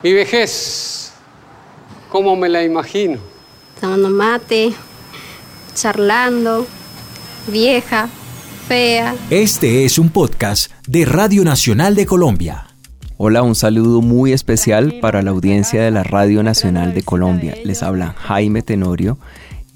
Mi vejez, ¿cómo me la imagino? Tomando mate, charlando, vieja, fea. Este es un podcast de Radio Nacional de Colombia. Hola, un saludo muy especial para la audiencia de la Radio Nacional de Colombia. Les habla Jaime Tenorio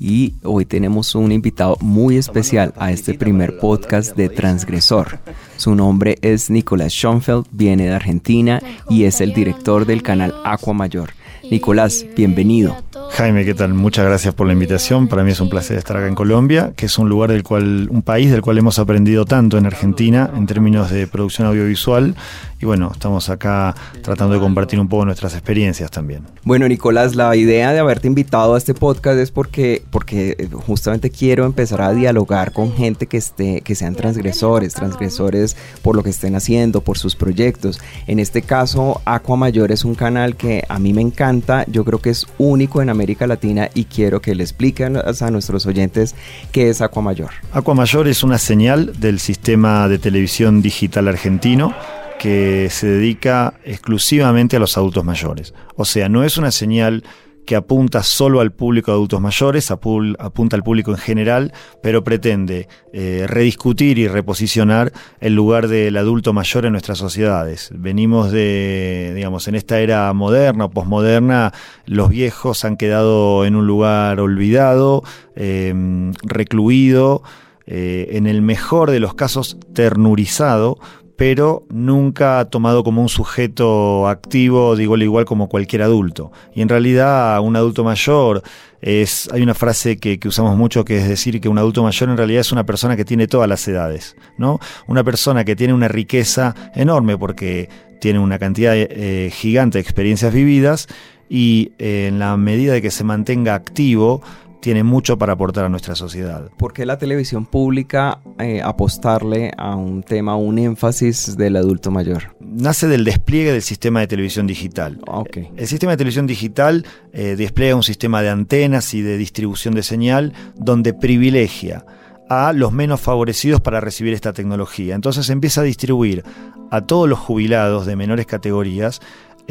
y hoy tenemos un invitado muy especial a este primer podcast de Transgresor. Su nombre es Nicolás Schoenfeld, viene de Argentina y es el director del canal Aqua Mayor. Nicolás, bienvenido. Jaime, ¿qué tal? Muchas gracias por la invitación. Para mí es un placer estar acá en Colombia, que es un lugar del cual, un país del cual hemos aprendido tanto en Argentina en términos de producción audiovisual. Y bueno, estamos acá tratando de compartir un poco nuestras experiencias también. Bueno, Nicolás, la idea de haberte invitado a este podcast es porque, porque justamente quiero empezar a dialogar con gente que esté, que sean transgresores, transgresores por lo que estén haciendo, por sus proyectos. En este caso, Aqua Mayor es un canal que a mí me encanta, yo creo que es único en América Latina y quiero que le expliquen a nuestros oyentes qué es Aqua Mayor. Aqua Mayor es una señal del sistema de televisión digital argentino que se dedica exclusivamente a los adultos mayores. O sea, no es una señal que apunta solo al público de adultos mayores, apunta al público en general, pero pretende eh, rediscutir y reposicionar el lugar del adulto mayor en nuestras sociedades. Venimos de, digamos, en esta era moderna o posmoderna, los viejos han quedado en un lugar olvidado, em, recluido, eh, en el mejor de los casos ternurizado pero nunca tomado como un sujeto activo a igual como cualquier adulto. Y en realidad un adulto mayor es, hay una frase que, usamos mucho que es decir que un adulto mayor en realidad es una persona que tiene todas las edades, ¿no? Una persona que tiene una riqueza enorme porque tiene una cantidad eh, gigante de experiencias vividas y eh, en la medida de que se mantenga activo, tiene mucho para aportar a nuestra sociedad. ¿Por qué la televisión pública eh, apostarle a un tema, un énfasis del adulto mayor? Nace del despliegue del sistema de televisión digital. Ah, El sistema de televisión digital eh, despliega un sistema de antenas y de distribución de señal donde privilegia a los menos favorecidos para recibir esta tecnología. Entonces empieza a distribuir a todos los jubilados de menores categorías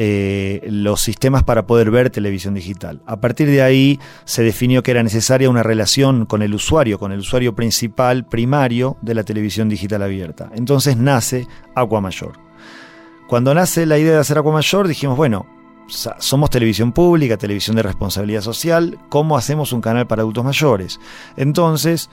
eh, los sistemas para poder ver televisión digital. A partir de ahí se definió que era necesaria una relación con el usuario, con el usuario principal, primario de la televisión digital abierta. Entonces nace Aqua Mayor. Cuando nace la idea de hacer Aqua Mayor, dijimos, bueno, somos televisión pública, televisión de responsabilidad social, ¿cómo hacemos un canal para adultos mayores? Entonces,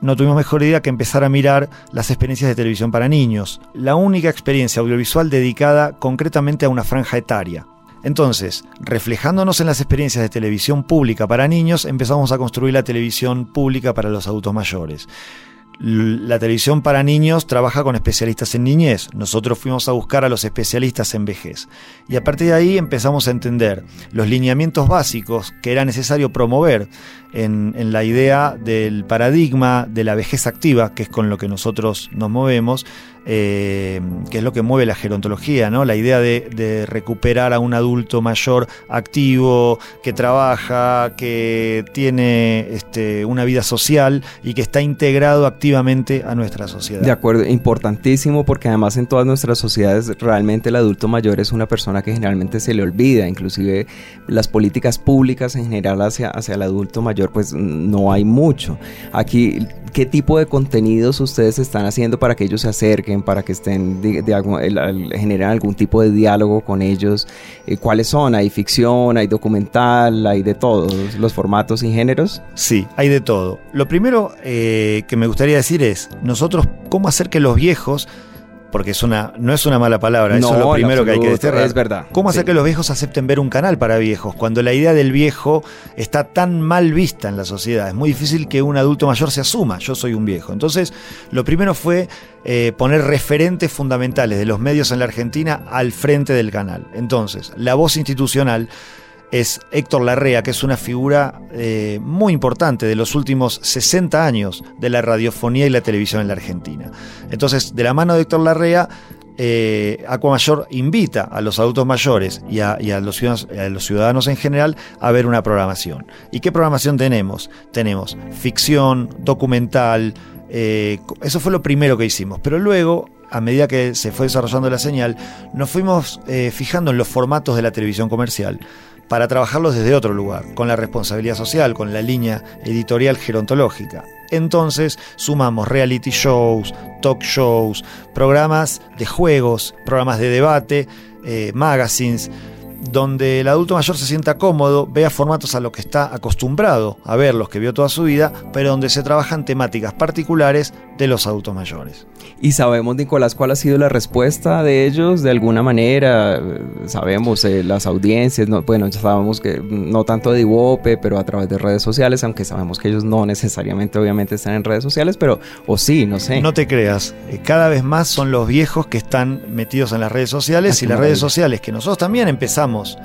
no tuvimos mejor idea que empezar a mirar las experiencias de televisión para niños, la única experiencia audiovisual dedicada concretamente a una franja etaria. Entonces, reflejándonos en las experiencias de televisión pública para niños, empezamos a construir la televisión pública para los adultos mayores. La televisión para niños trabaja con especialistas en niñez. Nosotros fuimos a buscar a los especialistas en vejez. Y a partir de ahí empezamos a entender los lineamientos básicos que era necesario promover en, la idea del paradigma de la vejez activa, que es con lo que nosotros nos movemos, eh, que es lo que mueve la gerontología, ¿no? La idea de, recuperar a un adulto mayor activo, que trabaja, que tiene este, una vida social y que está integrado activamente a nuestra sociedad. De acuerdo, importantísimo porque además en todas nuestras sociedades realmente el adulto mayor es una persona que generalmente se le olvida, inclusive las políticas públicas en general hacia, hacia el adulto mayor pues no hay mucho. Aquí, ¿qué tipo de contenidos ustedes están haciendo para que ellos se acerquen, para que estén, de, algún tipo de diálogo con ellos? Eh, ¿Cuáles son? ¿Hay ficción, hay documental, hay de todos los formatos y géneros? Sí, hay de todo. Lo primero eh, que me gustaría decir es, nosotros, ¿cómo hacer que los viejos porque es una, no es una mala palabra, eso es lo primero que hay que desterrar. Es verdad. ¿Cómo hacer que los viejos acepten ver un canal para viejos cuando la idea del viejo está tan mal vista en la sociedad? Es muy difícil que un adulto mayor se asuma, yo soy un viejo. Entonces, lo primero fue eh, poner referentes fundamentales de los medios en la Argentina al frente del canal. Entonces, la voz institucional es Héctor Larrea, que es una figura eh, muy importante de los últimos 60 años de la radiofonía y la televisión en la Argentina. Entonces, de la mano de Héctor Larrea, eh, Mayor invita a los adultos mayores y, a, los ciudadanos, en general a ver una programación. ¿Y qué programación tenemos? Tenemos ficción, documental, eh, eso fue lo primero que hicimos, pero luego a medida que se fue desarrollando la señal, nos fuimos eh, fijando en los formatos de la televisión comercial para trabajarlos desde otro lugar, con la responsabilidad social, con la línea editorial gerontológica. Entonces sumamos reality shows, talk shows, programas de juegos, programas de debate, eh, magazines, donde el adulto mayor se sienta cómodo, vea formatos a los que está acostumbrado a ver, los que vio toda su vida, pero donde se trabajan temáticas particulares de los adultos mayores. Y sabemos, Nicolás, cuál ha sido la respuesta de ellos de alguna manera. Sabemos eh, las audiencias, no, bueno, ya sabemos que no tanto de Iwope, pero a través de redes sociales, aunque sabemos que ellos no necesariamente, obviamente, están en redes sociales, pero, o sí, no sé. No te creas, eh, cada vez más son los viejos que están metidos en las redes sociales Ah, y las redes sociales que nosotros también empezamos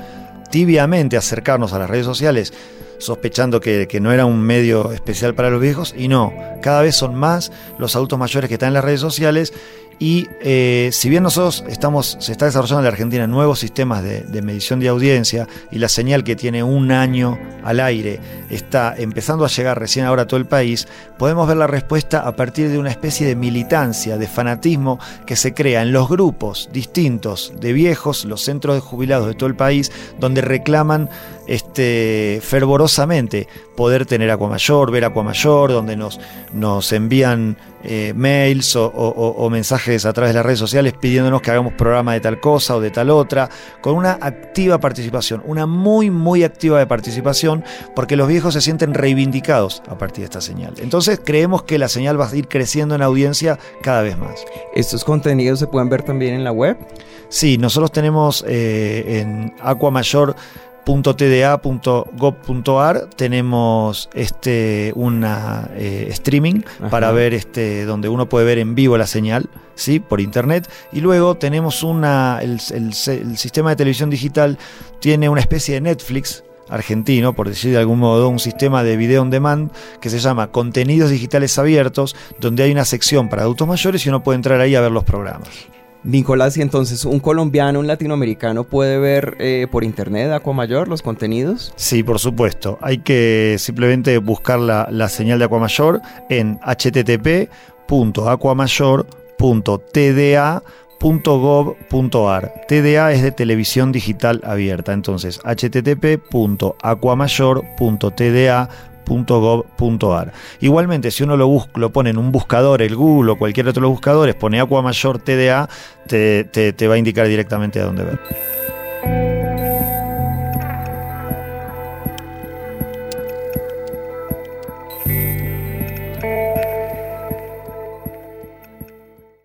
tibiamente a acercarnos a las redes sociales sospechando que, que no era un medio especial para los viejos y no, cada vez son más los adultos mayores que están en las redes sociales y eh, si bien nosotros estamos, se está desarrollando en la Argentina nuevos sistemas de, medición de audiencia y la señal que tiene un año al aire está empezando a llegar recién ahora a todo el país, podemos ver la respuesta a partir de una especie de militancia, de fanatismo que se crea en los grupos distintos de viejos, los centros de jubilados de todo el país, donde reclaman este, fervorosamente poder tener Aquamayor, ver Aquamayor, donde nos, nos envían eh, mails o, o- o- o mensajes a través de las redes sociales pidiéndonos que hagamos programa de tal cosa o de tal otra, con una activa participación, una muy, muy activa de participación, porque los viejos se sienten reivindicados a partir de esta señal. Entonces creemos que la señal va a ir creciendo en audiencia cada vez más. ¿Estos contenidos se pueden ver también en la web? Sí, nosotros tenemos eh, en aquamayor.tda.gov.ar tenemos este una eh, streaming Ajá. para ver este donde uno puede ver en vivo la señal, sí, por internet y luego tenemos una el, el- el sistema de televisión digital tiene una especie de Netflix argentino, por decir de algún modo, un sistema de video on demand que se llama Contenidos Digitales Abiertos, donde hay una sección para adultos mayores y uno puede entrar ahí a ver los programas. Nicolás, y entonces un colombiano, un latinoamericano puede ver eh, por internet Aquamayor los contenidos. Sí, por supuesto. Hay que simplemente buscar la, la señal de Aquamayor en http.aquamayor.tda.gov.ar. TDA es de televisión digital abierta. Entonces, http.aquamayor.tda.gov.ar. Igualmente, si uno lo, bus- lo pone en un buscador, el Google o cualquier otro de los buscadores, pone Aquamayor TDA, te, te- te va a indicar directamente a dónde ver.